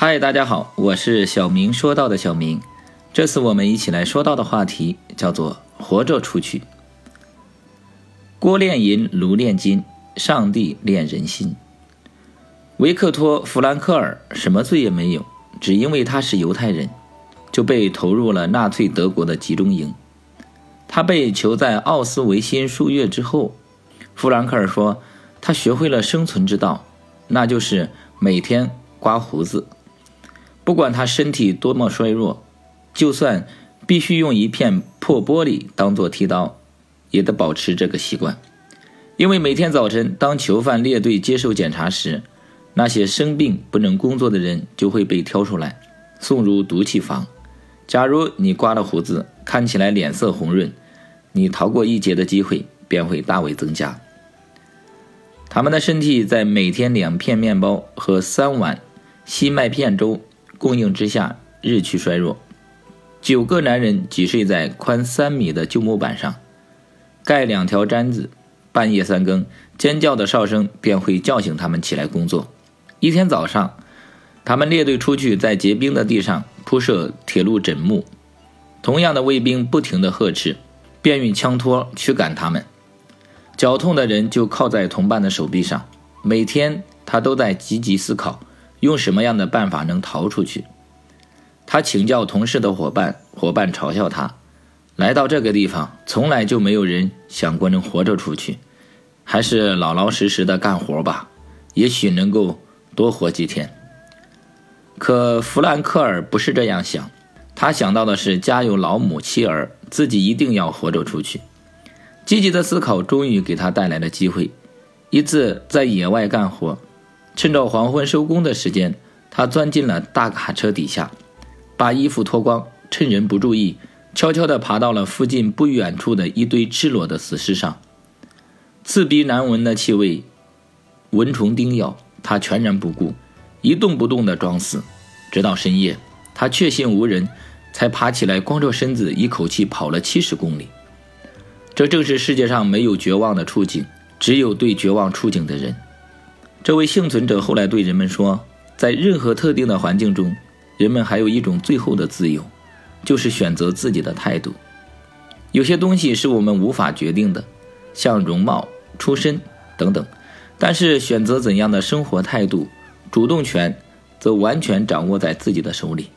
嗨，大家好，我是小明说到的小明。这次我们一起来说到的话题叫做“活着出去”。锅炼银，炉炼金，上帝炼人心。维克托·弗兰克尔什么罪也没有，只因为他是犹太人，就被投入了纳粹德国的集中营。他被囚在奥斯维辛数月之后，弗兰克尔说，他学会了生存之道，那就是每天刮胡子。不管他身体多么衰弱，就算必须用一片破玻璃当做剃刀，也得保持这个习惯。因为每天早晨，当囚犯列队接受检查时，那些生病不能工作的人就会被挑出来，送入毒气房。假如你刮了胡子，看起来脸色红润，你逃过一劫的机会便会大为增加。他们的身体在每天两片面包和三碗稀麦片粥。供应之下，日趋衰弱。九个男人挤睡在宽三米的旧木板上，盖两条毡子。半夜三更，尖叫的哨声便会叫醒他们起来工作。一天早上，他们列队出去，在结冰的地上铺设铁路枕木。同样的卫兵不停地呵斥，便用枪托驱赶他们。脚痛的人就靠在同伴的手臂上。每天，他都在积极思考。用什么样的办法能逃出去？他请教同事的伙伴，伙伴嘲笑他。来到这个地方，从来就没有人想过能活着出去，还是老老实实的干活吧，也许能够多活几天。可弗兰克尔不是这样想，他想到的是家有老母妻儿，自己一定要活着出去。积极的思考终于给他带来了机会。一次在野外干活。趁着黄昏收工的时间，他钻进了大卡车底下，把衣服脱光，趁人不注意，悄悄地爬到了附近不远处的一堆赤裸的死尸上。刺鼻难闻的气味，蚊虫叮咬，他全然不顾，一动不动地装死，直到深夜，他确信无人，才爬起来，光着身子，一口气跑了七十公里。这正是世界上没有绝望的处境，只有对绝望处境的人。这位幸存者后来对人们说：“在任何特定的环境中，人们还有一种最后的自由，就是选择自己的态度。有些东西是我们无法决定的，像容貌、出身等等，但是选择怎样的生活态度，主动权则完全掌握在自己的手里。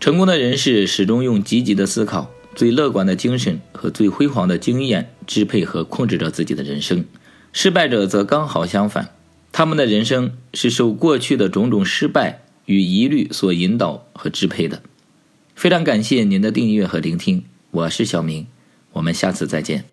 成功的人士始终用积极的思考、最乐观的精神和最辉煌的经验支配和控制着自己的人生，失败者则刚好相反。”他们的人生是受过去的种种失败与疑虑所引导和支配的。非常感谢您的订阅和聆听，我是小明，我们下次再见。